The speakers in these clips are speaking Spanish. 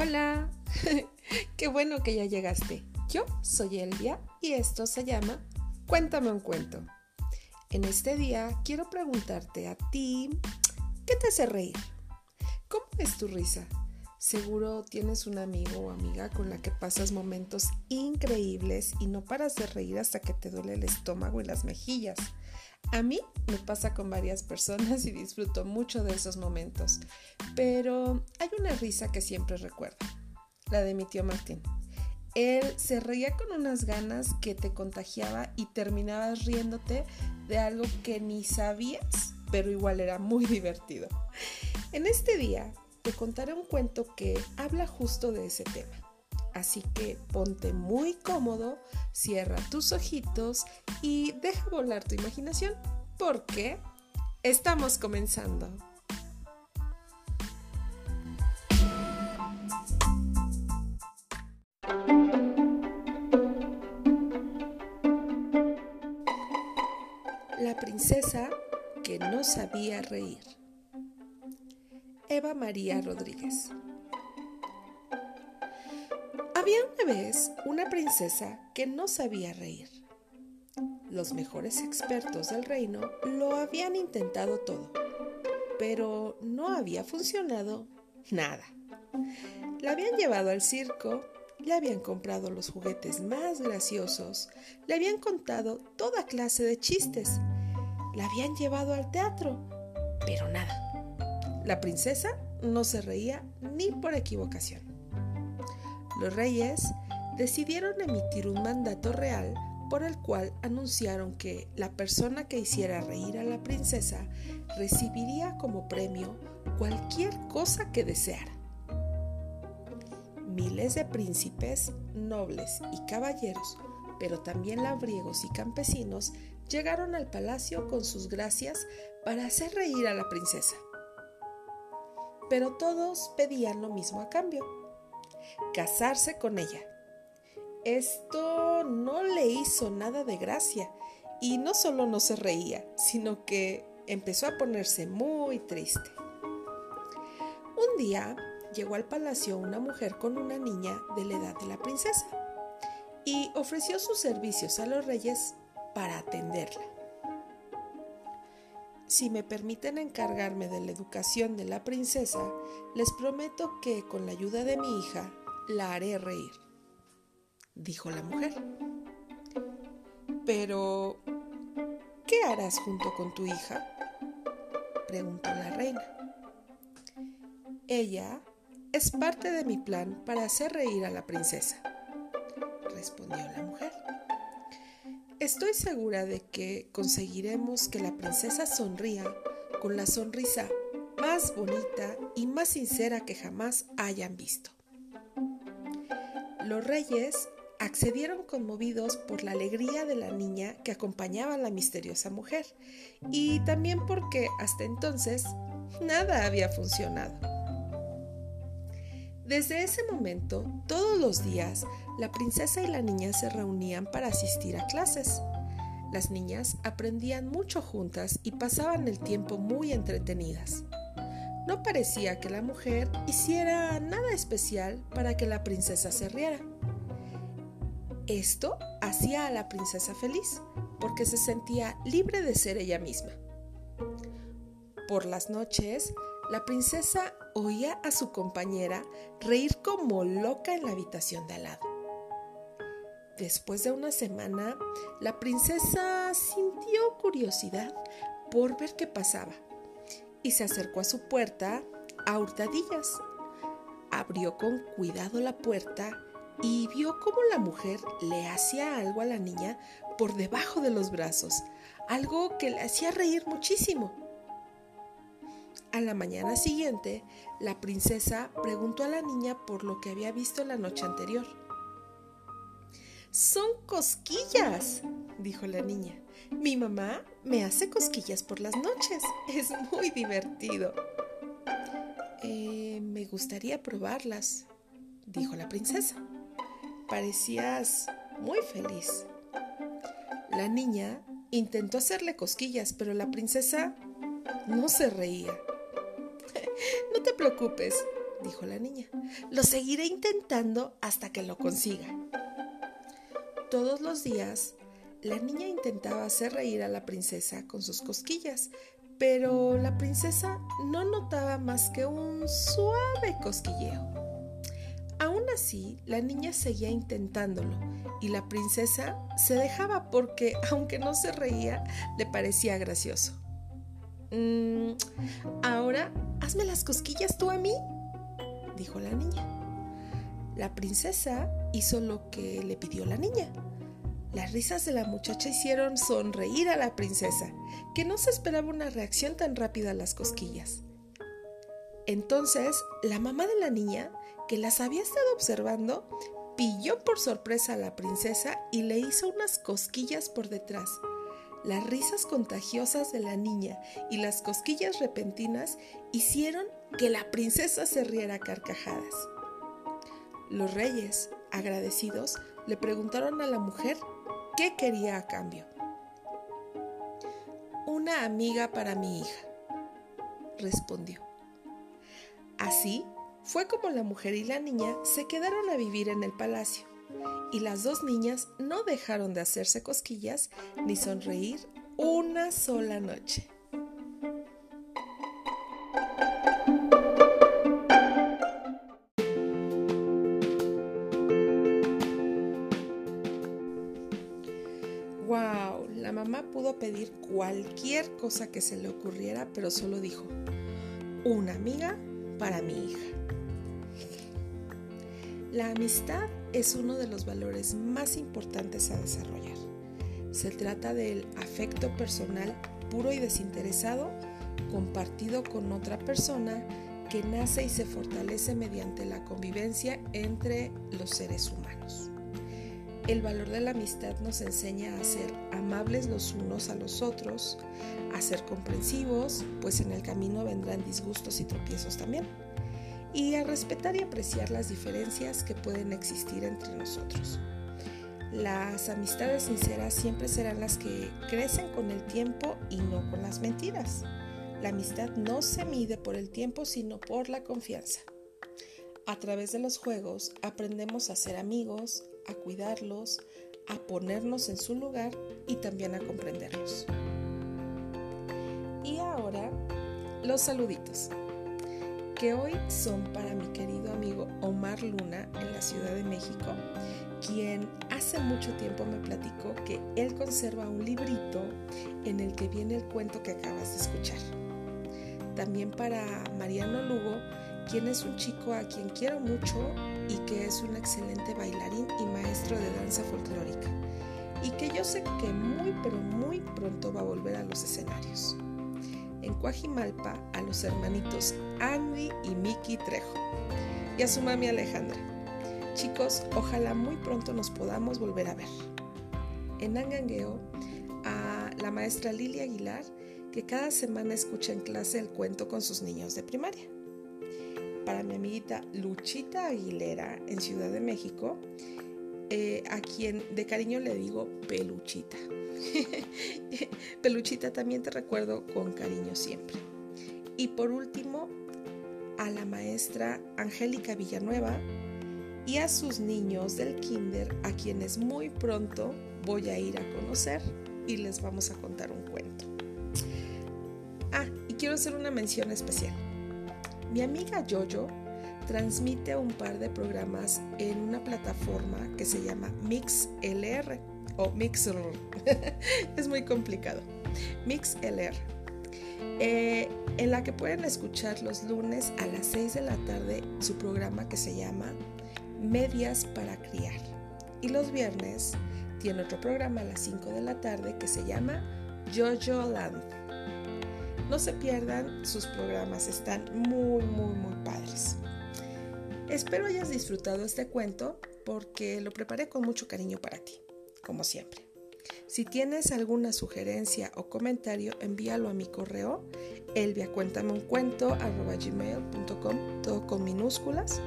Hola, qué bueno que ya llegaste. Yo soy Elvia y esto se llama Cuéntame un cuento. En este día quiero preguntarte a ti, ¿qué te hace reír? ¿Cómo es tu risa? Seguro tienes un amigo o amiga con la que pasas momentos increíbles y no paras de reír hasta que te duele el estómago y las mejillas. A mí me pasa con varias personas y disfruto mucho de esos momentos, pero hay una risa que siempre recuerdo, la de mi tío Martín. Él se reía con unas ganas que te contagiaba y terminabas riéndote de algo que ni sabías, pero igual era muy divertido. En este día te contaré un cuento que habla justo de ese tema. Así que ponte muy cómodo, cierra tus ojitos y deja volar tu imaginación porque estamos comenzando. La princesa que no sabía reír. Eva María Rodríguez. Había una vez una princesa que no sabía reír. Los mejores expertos del reino lo habían intentado todo, pero no había funcionado nada. La habían llevado al circo, le habían comprado los juguetes más graciosos, le habían contado toda clase de chistes, la habían llevado al teatro, pero nada. La princesa no se reía ni por equivocación. Los reyes decidieron emitir un mandato real por el cual anunciaron que la persona que hiciera reír a la princesa recibiría como premio cualquier cosa que deseara. Miles de príncipes, nobles y caballeros, pero también labriegos y campesinos, llegaron al palacio con sus gracias para hacer reír a la princesa. Pero todos pedían lo mismo a cambio, casarse con ella. Esto no le hizo nada de gracia y no solo no se reía, sino que empezó a ponerse muy triste. Un día llegó al palacio una mujer con una niña de la edad de la princesa y ofreció sus servicios a los reyes para atenderla. Si me permiten encargarme de la educación de la princesa, les prometo que con la ayuda de mi hija la haré reír, dijo la mujer. Pero, ¿qué harás junto con tu hija? preguntó la reina. Ella es parte de mi plan para hacer reír a la princesa, respondió la mujer. Estoy segura de que conseguiremos que la princesa sonría con la sonrisa más bonita y más sincera que jamás hayan visto. Los reyes accedieron conmovidos por la alegría de la niña que acompañaba a la misteriosa mujer y también porque hasta entonces nada había funcionado. Desde ese momento, todos los días, la princesa y la niña se reunían para asistir a clases. Las niñas aprendían mucho juntas y pasaban el tiempo muy entretenidas. No parecía que la mujer hiciera nada especial para que la princesa se riera. Esto hacía a la princesa feliz, porque se sentía libre de ser ella misma. Por las noches, la princesa oía a su compañera reír como loca en la habitación de al lado. Después de una semana, la princesa sintió curiosidad por ver qué pasaba y se acercó a su puerta a hurtadillas. Abrió con cuidado la puerta y vio cómo la mujer le hacía algo a la niña por debajo de los brazos, algo que le hacía reír muchísimo. A la mañana siguiente, la princesa preguntó a la niña por lo que había visto la noche anterior. Son cosquillas, dijo la niña. Mi mamá me hace cosquillas por las noches. Es muy divertido. Eh, me gustaría probarlas, dijo la princesa. Parecías muy feliz. La niña intentó hacerle cosquillas, pero la princesa no se reía. No te preocupes, dijo la niña. Lo seguiré intentando hasta que lo consiga. Todos los días, la niña intentaba hacer reír a la princesa con sus cosquillas, pero la princesa no notaba más que un suave cosquilleo. Aún así, la niña seguía intentándolo y la princesa se dejaba porque, aunque no se reía, le parecía gracioso. Mm, ahora, hazme las cosquillas tú a mí, dijo la niña. La princesa hizo lo que le pidió la niña. Las risas de la muchacha hicieron sonreír a la princesa, que no se esperaba una reacción tan rápida a las cosquillas. Entonces, la mamá de la niña, que las había estado observando, pilló por sorpresa a la princesa y le hizo unas cosquillas por detrás. Las risas contagiosas de la niña y las cosquillas repentinas hicieron que la princesa se riera a carcajadas. Los reyes, agradecidos, le preguntaron a la mujer qué quería a cambio. Una amiga para mi hija, respondió. Así fue como la mujer y la niña se quedaron a vivir en el palacio, y las dos niñas no dejaron de hacerse cosquillas ni sonreír una sola noche. ¡Wow! La mamá pudo pedir cualquier cosa que se le ocurriera, pero solo dijo, una amiga para mi hija. La amistad es uno de los valores más importantes a desarrollar. Se trata del afecto personal puro y desinteresado compartido con otra persona que nace y se fortalece mediante la convivencia entre los seres humanos. El valor de la amistad nos enseña a ser amables los unos a los otros, a ser comprensivos, pues en el camino vendrán disgustos y tropiezos también, y a respetar y apreciar las diferencias que pueden existir entre nosotros. Las amistades sinceras siempre serán las que crecen con el tiempo y no con las mentiras. La amistad no se mide por el tiempo, sino por la confianza. A través de los juegos aprendemos a ser amigos, a cuidarlos, a ponernos en su lugar y también a comprenderlos. Y ahora, los saluditos, que hoy son para mi querido amigo Omar Luna en la Ciudad de México, quien hace mucho tiempo me platicó que él conserva un librito en el que viene el cuento que acabas de escuchar. También para Mariano Lugo, quien es un chico a quien quiero mucho y que es un excelente bailarín y maestro de danza folclórica, y que yo sé que muy pero muy pronto va a volver a los escenarios. En Coajimalpa a los hermanitos Andy y Miki Trejo, y a su mami Alejandra. Chicos, ojalá muy pronto nos podamos volver a ver. En Angangueo, a la maestra Lilia Aguilar, que cada semana escucha en clase el cuento con sus niños de primaria para mi amiguita Luchita Aguilera en Ciudad de México, eh, a quien de cariño le digo Peluchita. Peluchita también te recuerdo con cariño siempre. Y por último, a la maestra Angélica Villanueva y a sus niños del kinder a quienes muy pronto voy a ir a conocer y les vamos a contar un cuento. Ah, y quiero hacer una mención especial. Mi amiga Jojo transmite un par de programas en una plataforma que se llama MixLR o Mixer. es muy complicado. MixLR. Eh, en la que pueden escuchar los lunes a las 6 de la tarde su programa que se llama Medias para Criar. Y los viernes tiene otro programa a las 5 de la tarde que se llama Jojo Land. No se pierdan, sus programas están muy, muy, muy padres. Espero hayas disfrutado este cuento porque lo preparé con mucho cariño para ti, como siempre. Si tienes alguna sugerencia o comentario, envíalo a mi correo elviacuéntameuncuento.com, todo con minúsculas.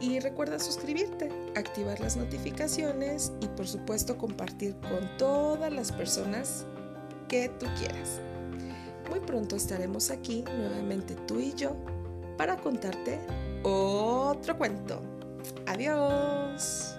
Y recuerda suscribirte, activar las notificaciones y por supuesto compartir con todas las personas que tú quieras. Muy pronto estaremos aquí nuevamente tú y yo para contarte otro cuento. Adiós.